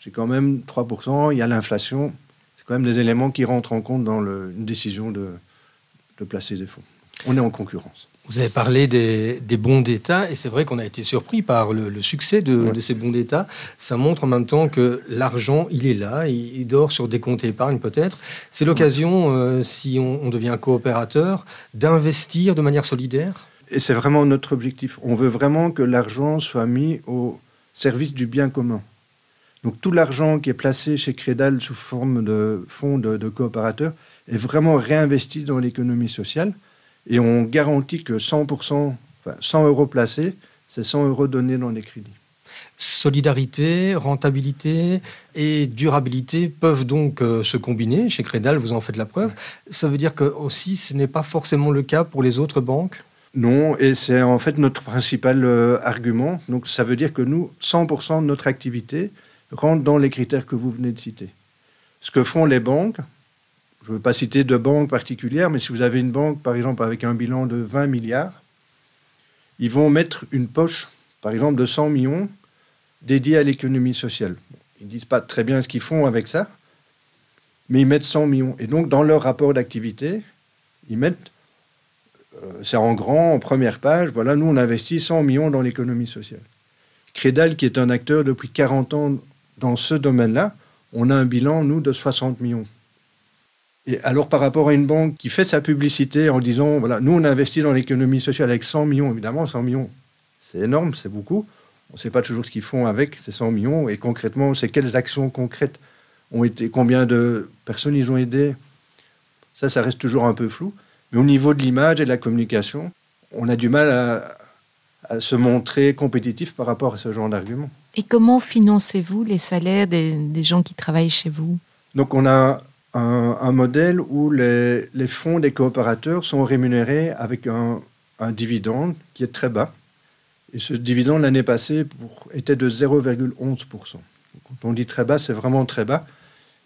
j'ai quand même 3%, il y a l'inflation. C'est quand même des éléments qui rentrent en compte dans une décision de placer des fonds. On est en concurrence. Vous avez parlé des, des bons d'État et c'est vrai qu'on a été surpris par le, le succès de, ouais. de, ces bons d'État. Ça montre en même temps que l'argent, il est là, il, il dort sur des comptes épargne peut-être. C'est l'occasion, euh, si on, on, devient coopérateur, d'investir de manière solidaire Et c'est vraiment notre objectif. On veut vraiment que l'argent soit mis au service du bien commun. Donc tout l'argent qui est placé chez Crédal sous forme de fonds de, de coopérateurs est vraiment réinvesti dans l'économie sociale et on garantit que 100%, enfin 100 euros placés, c'est 100 euros donnés dans les crédits. Solidarité, rentabilité et durabilité peuvent donc euh, se combiner. Chez Crédal, vous en faites la preuve. Ça veut dire que aussi, ce n'est pas forcément le cas pour les autres banques? Non, et c'est en fait notre principal euh, argument. Donc ça veut dire que nous, 100% de notre activité rentre dans les critères que vous venez de citer. Ce que font les banques, je ne veux pas citer de banque particulière, mais si vous avez une banque, par exemple, avec un bilan de 20 milliards, ils vont mettre une poche, par exemple, de 100 millions dédiée à l'économie sociale. Ils ne disent pas très bien ce qu'ils font avec ça, mais ils mettent 100 millions. Et donc, dans leur rapport d'activité, ils mettent, euh, c'est en grand, en première page, voilà, nous, on investit 100 millions dans l'économie sociale. Crédal, qui est un acteur depuis 40 ans dans ce domaine-là, on a un bilan, nous, de 60 millions. Et alors, par rapport à une banque qui fait sa publicité en disant, voilà, nous, on investit dans l'économie sociale avec 100 millions, évidemment, 100 millions, c'est énorme, c'est beaucoup. On ne sait pas toujours ce qu'ils font avec ces 100 millions et concrètement, c'est quelles actions concrètes ont été, combien de personnes ils ont aidé. Ça, ça reste toujours un peu flou. Mais au niveau de l'image et de la communication, on a du mal à, se montrer compétitif par rapport à ce genre d'argument. Et comment financez-vous les salaires des, gens qui travaillent chez vous? Donc on a un, modèle où les, fonds des coopérateurs sont rémunérés avec un, dividende qui est très bas. Et ce dividende l'année passée était de 0,11%. Quand on dit très bas, c'est vraiment très bas.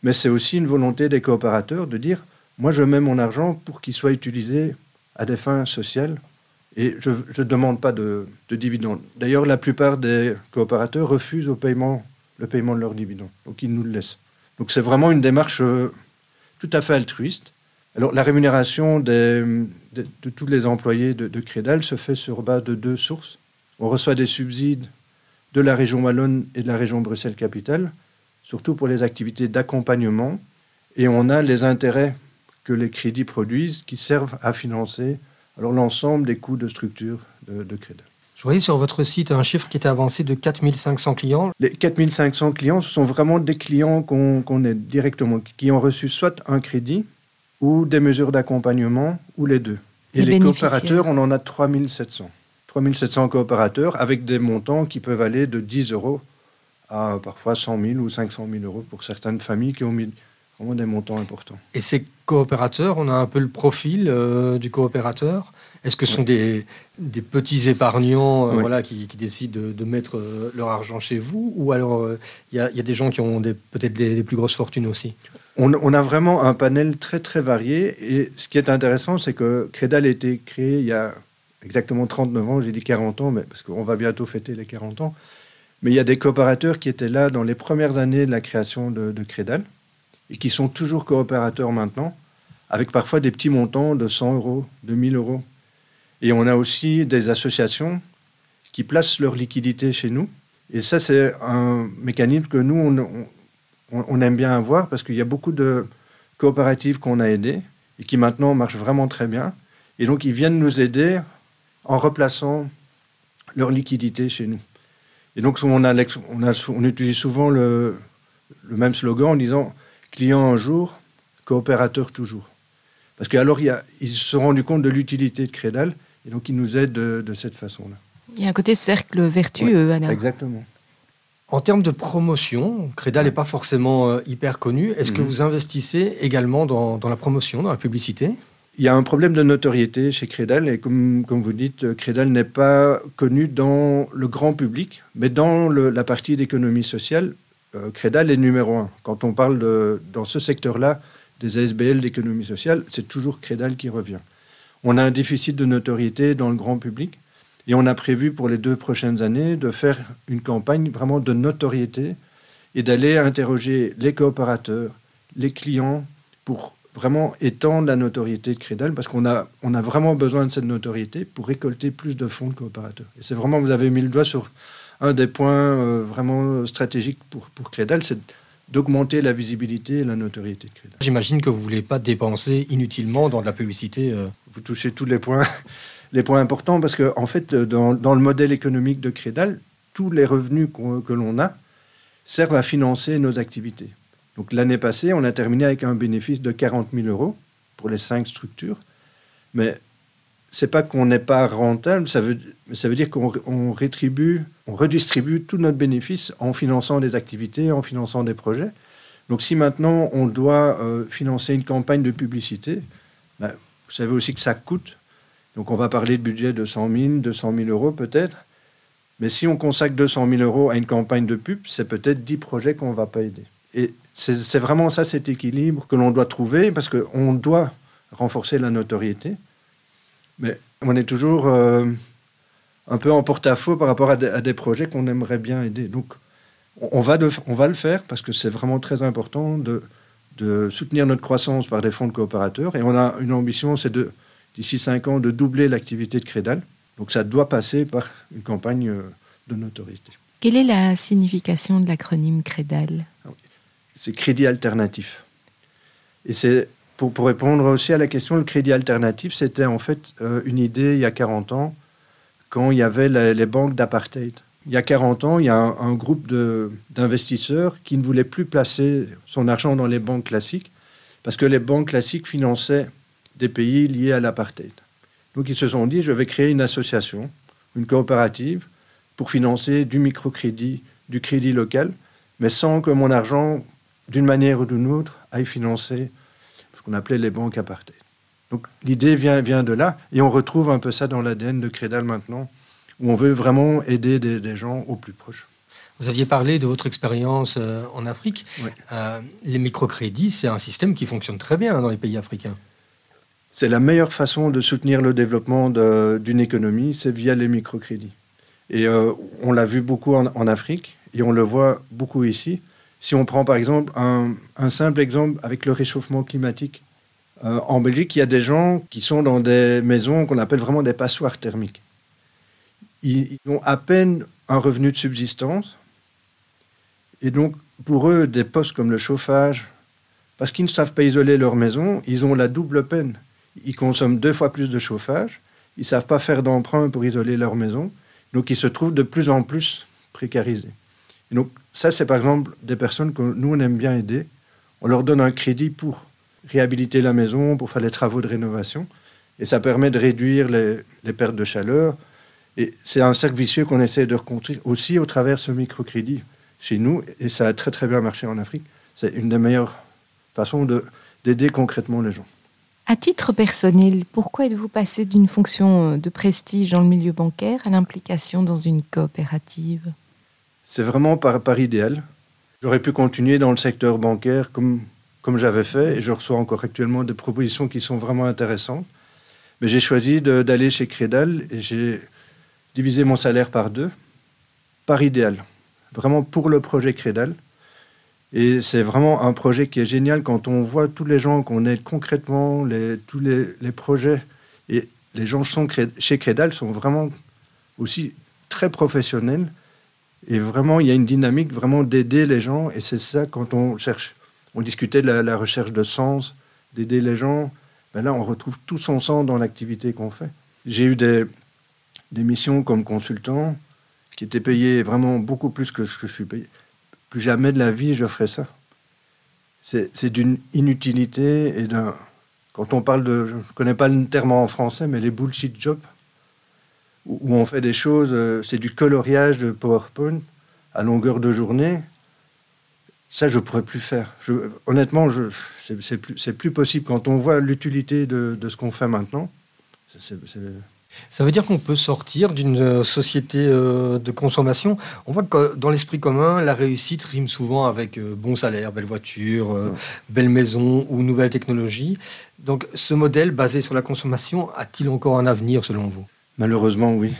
Mais c'est aussi une volonté des coopérateurs de dire, moi je mets mon argent pour qu'il soit utilisé à des fins sociales et je ne demande pas de, de dividendes. D'ailleurs, la plupart des coopérateurs refusent le paiement de leurs dividendes. Donc ils nous le laissent. Donc c'est vraiment une démarche euh, tout à fait altruiste. Alors la rémunération de, tous les employés de, de Crédal se fait sur base de deux sources. On reçoit des subsides de la région Wallonne et de la région Bruxelles-Capitale, surtout pour les activités d'accompagnement. Et on a les intérêts que les crédits produisent qui servent à financer l'ensemble des coûts de structure de, crédit. Je voyais sur votre site un chiffre qui était avancé de 4500 clients. Les 4500 clients, ce sont vraiment des clients qu'on est directement, qui ont reçu soit un crédit ou des mesures d'accompagnement ou les deux. Et les, les coopérateurs, on en a 3700. 3700 coopérateurs avec des montants qui peuvent aller de 10 euros à parfois 100 000 ou 500 000 euros pour certaines familles qui ont mis vraiment des montants importants. Et ces coopérateurs, on a un peu le profil euh, du coopérateur Est-ce que ce sont des, des, petits épargnants euh, voilà, qui, décident de, mettre euh, leur argent chez vous Ou alors il y, y, a des gens qui ont peut-être des, plus grosses fortunes aussi? On, on, a vraiment un panel très très varié. Et ce qui est intéressant, c'est que Crédal a été créé il y a exactement 39 ans, j'ai dit 40 ans, mais parce qu'on va bientôt fêter les 40 ans. Mais il y a des coopérateurs qui étaient là dans les premières années de la création de, de Crédal et qui sont toujours coopérateurs maintenant, avec parfois des petits montants de 100 euros, de 1000 euros. Et on a aussi des associations qui placent leur liquidité chez nous. Et ça, c'est un mécanisme que nous, on, aime bien avoir parce qu'il y a beaucoup de coopératives qu'on a aidées et qui maintenant marchent vraiment très bien. Et donc, ils viennent nous aider en replaçant leur liquidité chez nous. Et donc, on, utilise souvent le, le, même slogan en disant client un jour, coopérateur toujours. Parce qu'alors, ils se sont rendus compte de l'utilité de Crédal, et donc ils nous aident de, cette façon-là. Il y a un côté cercle vertueux, ouais, Exactement. En termes de promotion, Crédal n'est pas forcément euh, hyper connu. Est-ce que mhm. vous investissez également dans, dans la promotion, dans la publicité? Il y a un problème de notoriété chez Crédal, et comme, comme vous dites, Crédal n'est pas connu dans le grand public, mais dans la partie d'économie sociale, euh, Crédal est numéro un. Quand on parle de, dans ce secteur-là des ASBL d'économie sociale, c'est toujours Crédal qui revient. On a un déficit de notoriété dans le grand public, et on a prévu pour les deux prochaines années de faire une campagne vraiment de notoriété et d'aller interroger les coopérateurs, les clients, pour vraiment étendre la notoriété de Crédal parce qu'on a, on a vraiment besoin de cette notoriété pour récolter plus de fonds de coopérateurs. Et c'est vraiment, vous avez mis le doigt sur un des points euh, vraiment stratégiques pour, pour Crédal, c'est d'augmenter la visibilité et la notoriété de Crédal. J'imagine que vous ne voulez pas dépenser inutilement dans de la publicité. Euh. Vous touchez tous les points, les points importants parce qu'en en fait, dans, dans, le modèle économique de Crédal, tous les revenus que l'on a servent à financer nos activités. Donc l'année passée, on a terminé avec un bénéfice de 40 000 euros pour les cinq structures. Mais c'est pas qu'on n'est pas rentable, ça veut, dire qu'on rétribue, on redistribue tout notre bénéfice en finançant des activités, en finançant des projets. Donc si maintenant on doit euh, financer une campagne de publicité, ben, vous savez aussi que ça coûte. Donc on va parler de budget de 100 000, 200 000 euros peut-être. Mais si on consacre 200 000 euros à une campagne de pub, c'est peut-être 10 projets qu'on ne va pas aider. Et c'est vraiment ça, cet équilibre que l'on doit trouver, parce qu'on doit renforcer la notoriété, mais on est toujours euh, un peu en porte-à-faux par rapport à, des projets qu'on aimerait bien aider. Donc, on va, on va le faire, parce que c'est vraiment très important de, de soutenir notre croissance par des fonds de coopérateurs. Et on a une ambition, c'est de, d'ici cinq ans, de doubler l'activité de Crédal. Donc ça doit passer par une campagne euh, de notoriété. Quelle est la signification de l'acronyme Crédal? C'est crédit alternatif. Et c'est pour, répondre aussi à la question, le crédit alternatif, c'était en fait euh, une idée il y a 40 ans, quand il y avait les, banques d'apartheid. Il y a 40 ans, il y a un, un groupe d'investisseurs qui ne voulait plus placer son argent dans les banques classiques, parce que les banques classiques finançaient des pays liés à l'apartheid. Donc ils se sont dit, je vais créer une association, une coopérative, pour financer du microcrédit, du crédit local, mais sans que mon argent, d'une manière ou d'une autre, aille financer ce qu'on appelait les banques apartheid. Donc l'idée vient, vient de là, et on retrouve un peu ça dans l'ADN de Crédal maintenant, où on veut vraiment aider des, des gens au plus proche. Vous aviez parlé de votre expérience euh, en Afrique. Oui. Euh, les microcrédits, c'est un système qui fonctionne très bien dans les pays africains. C'est la meilleure façon de soutenir le développement d'une économie, c'est via les microcrédits. Et euh, on l'a vu beaucoup en, en, Afrique et on le voit beaucoup ici. Si on prend par exemple un, simple exemple avec le réchauffement climatique, euh, en Belgique, il y a des gens qui sont dans des maisons qu'on appelle vraiment des passoires thermiques. Ils ont à peine un revenu de subsistance et donc pour eux, des postes comme le chauffage, parce qu'ils ne savent pas isoler leur maison, ils ont la double peine. Ils consomment deux fois plus de chauffage, ils ne savent pas faire d'emprunt pour isoler leur maison, donc ils se trouvent de plus en plus précarisés. Et donc ça, c'est par exemple des personnes que nous, on aime bien aider. On leur donne un crédit pour réhabiliter la maison, pour faire les travaux de rénovation, et ça permet de réduire les, les pertes de chaleur. Et c'est un cercle vicieux qu'on essaie de reconstruire aussi au travers de ce microcrédit chez nous, et ça a très très bien marché en Afrique. C'est une des meilleures façons d'aider concrètement les gens. À titre personnel, pourquoi êtes-vous passé d'une fonction de prestige dans le milieu bancaire à l'implication dans une coopérative? C'est vraiment par, idéal. J'aurais pu continuer dans le secteur bancaire comme, comme j'avais fait, et je reçois encore actuellement des propositions qui sont vraiment intéressantes. Mais j'ai choisi d'aller chez Crédal et j'ai divisé mon salaire par deux, par idéal vraiment pour le projet Crédal. Et c'est vraiment un projet qui est génial quand on voit tous les gens qu'on aide concrètement, les, tous les, les, projets. Et les gens sont, chez Crédal sont vraiment aussi très professionnels. Et vraiment, il y a une dynamique vraiment d'aider les gens. Et c'est ça quand on cherche. On discutait de la, recherche de sens, d'aider les gens. Ben là, on retrouve tout son sens dans l'activité qu'on fait. J'ai eu des, missions comme consultant qui était payé vraiment beaucoup plus que ce que je suis payé. Plus jamais de la vie, je ferai ça. C'est d'une inutilité et d'un. Quand on parle de. Je ne connais pas le terme en français, mais les bullshit jobs, où, où on fait des choses. euh, C'est du coloriage de PowerPoint à longueur de journée. Ça, je ne pourrais plus faire. Je, honnêtement, c'est plus, plus possible. Quand on voit l'utilité de, de, ce qu'on fait maintenant, c'est ça veut dire qu'on peut sortir d'une société euh, de consommation. On voit que dans l'esprit commun, la réussite rime souvent avec euh, bon salaire, belle voiture, euh, belle maison ou nouvelle technologie. Donc ce modèle basé sur la consommation a-t-il encore un avenir selon vous? Malheureusement, oui.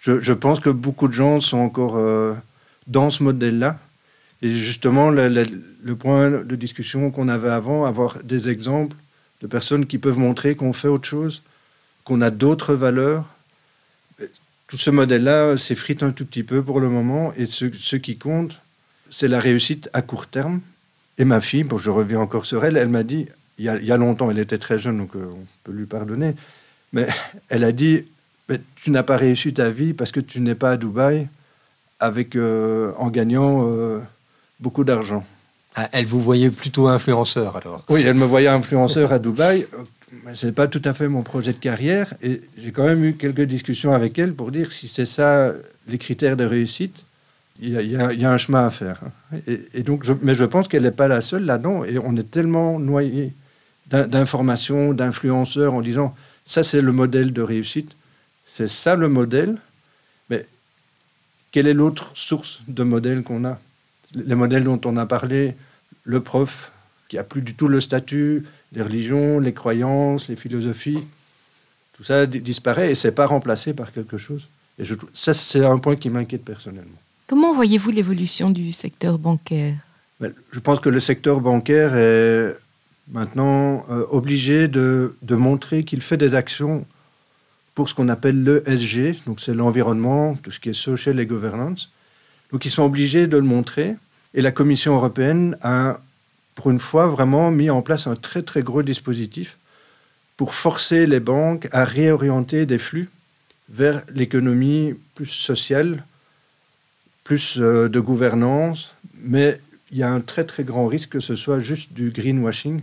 Je, pense que beaucoup de gens sont encore euh, dans ce modèle-là. Et justement, le, point de discussion qu'on avait avant, avoir des exemples de personnes qui peuvent montrer qu'on fait autre chose qu'on a d'autres valeurs. Tout ce modèle-là s'effrite un tout petit peu pour le moment, et ce, qui compte, c'est la réussite à court terme. Et ma fille, bon, je reviens encore sur elle, elle m'a dit, il y, a, il y, a, longtemps, elle était très jeune, donc euh, on peut lui pardonner, mais elle a dit, mais tu n'as pas réussi ta vie parce que tu n'es pas à Dubaï avec, euh, en gagnant euh, beaucoup d'argent. Ah, elle vous voyait plutôt influenceur alors Oui, elle me voyait influenceur à Dubaï ce n'est pas tout à fait mon projet de carrière. Et j'ai quand même eu quelques discussions avec elle pour dire si c'est ça les critères de réussite, il y a, il y un chemin à faire. Et, et donc, je, mais je pense qu'elle n'est pas la seule là-dedans. Et on est tellement noyé d'informations, d'influenceurs en disant ça, c'est le modèle de réussite. C'est ça le modèle. Mais quelle est l'autre source de modèle qu'on a? Les modèles dont on a parlé, le prof qui a plus du tout le statut, les religions, les croyances, les philosophies, tout ça disparaît et c'est pas remplacé par quelque chose. Et je, ça, c'est un point qui m'inquiète personnellement. Comment voyez-vous l'évolution du secteur bancaire? Je pense que le secteur bancaire est maintenant euh, obligé de, de montrer qu'il fait des actions pour ce qu'on appelle l'ESG, donc c'est l'environnement, tout ce qui est social et governance. Donc ils sont obligés de le montrer. Et la Commission européenne a, pour une fois, vraiment mis en place un très très gros dispositif pour forcer les banques à réorienter des flux vers l'économie plus sociale, plus euh, de gouvernance, mais il y a un très très grand risque que ce soit juste du greenwashing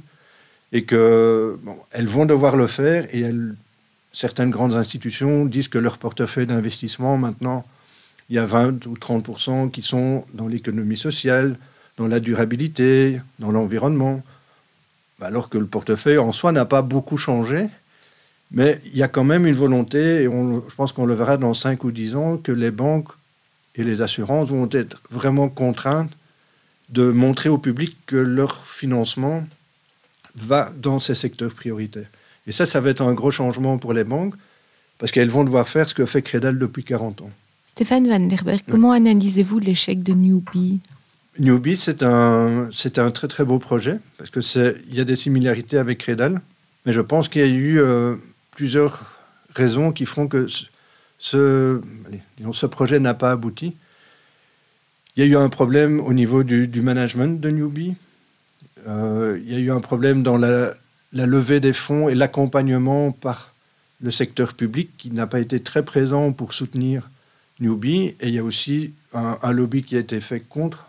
et que elles vont devoir le faire et elles, certaines grandes institutions disent que leur portefeuille d'investissement maintenant il y a 20 ou 30% qui sont dans l'économie sociale, dans la durabilité, dans l'environnement, alors que le portefeuille en soi n'a pas beaucoup changé. Mais il y a quand même une volonté, et je pense qu'on le verra dans 5 ou 10 ans, que les banques et les assurances vont être vraiment contraintes de montrer au public que leur financement va dans ces secteurs prioritaires. Et ça, ça va être un gros changement pour les banques, parce qu'elles vont devoir faire ce que fait Credal depuis 40 ans. Stéphane Van Lerberg, comment analysez-vous l'échec de Newbie? Newbie, c'est un, c'est un très très beau projet, parce qu'il y a des similarités avec Credal, mais je pense qu'il y a eu euh, plusieurs raisons qui font que ce, ce projet n'a pas abouti. Il y a eu un problème au niveau du, management de Newbie. Euh, il y a eu un problème dans la, levée des fonds et l'accompagnement par le secteur public qui n'a pas été très présent pour soutenir Newbie. Et il y a aussi un, lobby qui a été fait contre,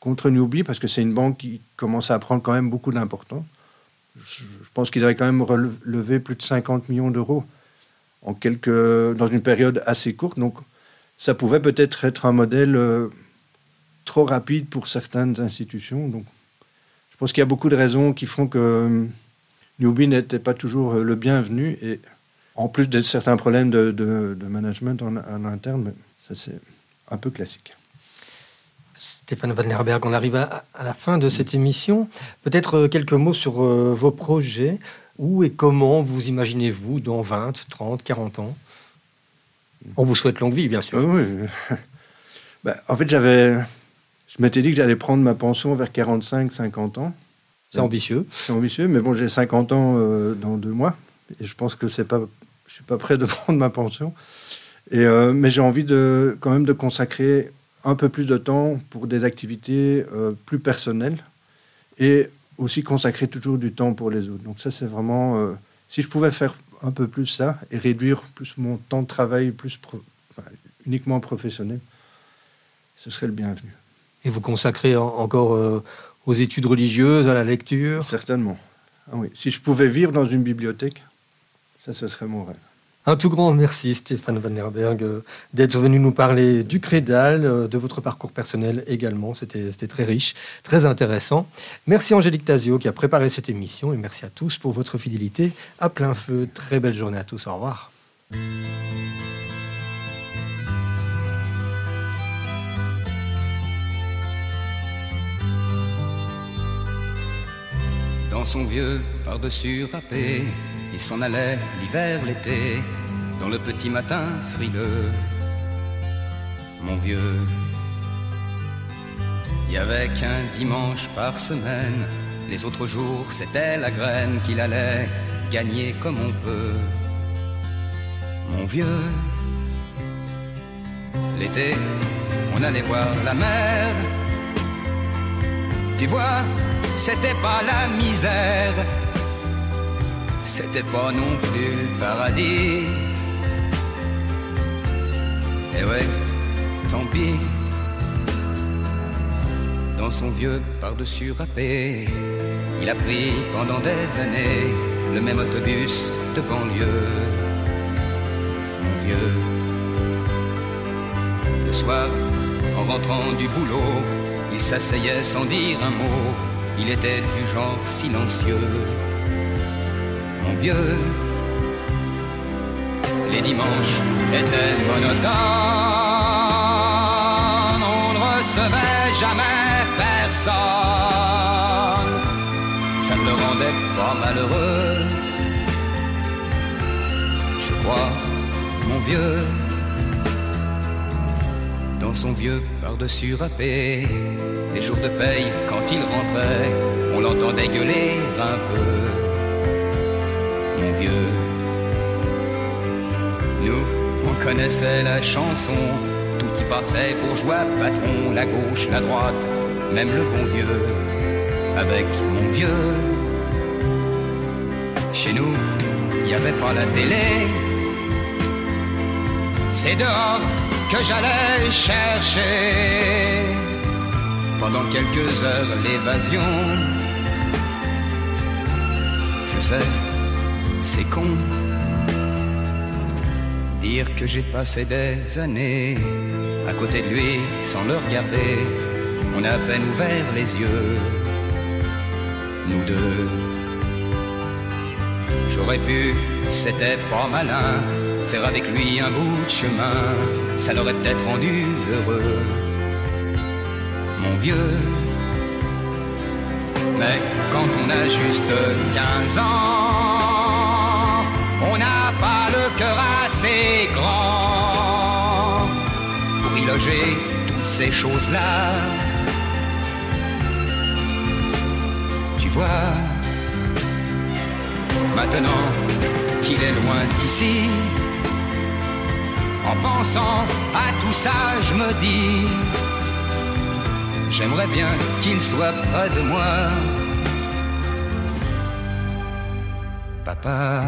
contre Newbie parce que c'est une banque qui commence à prendre quand même beaucoup d'importance. Je, pense qu'ils avaient quand même relevé plus de 50 millions d'euros en quelques, dans une période assez courte. Donc ça pouvait peut-être être un modèle euh, trop rapide pour certaines institutions. Donc, je pense qu'il y a beaucoup de raisons qui font que euh, Newbie n'était pas toujours euh, le bienvenu. Et en plus de certains problèmes de, management en, interne, ça c'est un peu classique. Stéphane Van Lerberg, on arrive à, la fin de cette émission. Peut-être euh, quelques mots sur vos projets. Où et comment vous imaginez-vous dans 20, 30, 40 ans? On vous souhaite longue vie, bien sûr. Oui. Ben, en fait, j'avais je m'étais dit que j'allais prendre ma pension vers 45-50 ans. C'est ambitieux. C'est ambitieux, mais bon, j'ai 50 ans euh, dans deux mois. Et je pense que c'est pas, je suis pas prêt de prendre ma pension. Et, euh, mais j'ai envie de, quand même de consacrer un peu plus de temps pour des activités euh, plus personnelles et aussi consacrer toujours du temps pour les autres. Donc ça, c'est vraiment... si je pouvais faire un peu plus ça et réduire plus mon temps de travail plus uniquement professionnel, ce serait le bienvenu. Et vous consacrez encore aux études religieuses, à la lecture Certainement. Ah oui. Si je pouvais vivre dans une bibliothèque, ça, ce serait mon rêve. Un tout grand merci Stéphane Van Lerberg euh, d'être venu nous parler du Crédal, euh, de votre parcours personnel également. C'était très riche, très intéressant. Merci Angélique Tazio qui a préparé cette émission et merci à tous pour votre fidélité à plein feu. Très belle journée à tous. Au revoir. Son vieux par-dessus râpé, il s'en allait l'hiver, l'été, dans le petit matin frileux. Mon vieux, y avait qu'un dimanche par semaine, les autres jours c'était la graine qu'il allait gagner comme on peut. Mon vieux, l'été, on allait voir la mer. Tu vois, c'était pas la misère, c'était pas non plus le paradis. Et eh ouais, tant pis. Dans son vieux par-dessus râpé, il a pris pendant des années le même autobus de banlieue. Mon vieux, le soir, en rentrant du boulot, il s'asseyait sans dire un mot il était du genre silencieux. Mon vieux, les dimanches étaient monotones, on ne recevait jamais personne. Ça ne le rendait pas malheureux. Je crois, mon vieux, son vieux par-dessus râpé. Les jours de paye, quand il rentrait, on l'entendait gueuler un peu. Mon vieux, nous, on connaissait la chanson, tout y passait bourgeois, patron, la gauche, la droite, même le bon Dieu, avec mon vieux. Chez nous, il n'y avait pas la télé, c'est dehors que j'allais chercher pendant quelques heures l'évasion. Je sais, c'est con dire que j'ai passé des années à côté de lui sans le regarder. On a à peine ouvert les yeux, nous deux. J'aurais pu, c'était pas malin faire avec lui un bout de chemin, ça l'aurait peut-être rendu heureux, mon vieux. Mais quand on a juste 15 ans, on n'a pas le cœur assez grand pour y loger toutes ces choses-là. Tu vois, maintenant qu'il est loin d'ici, en pensant à tout ça, je me dis, j'aimerais bien qu'il soit près de moi. Papa.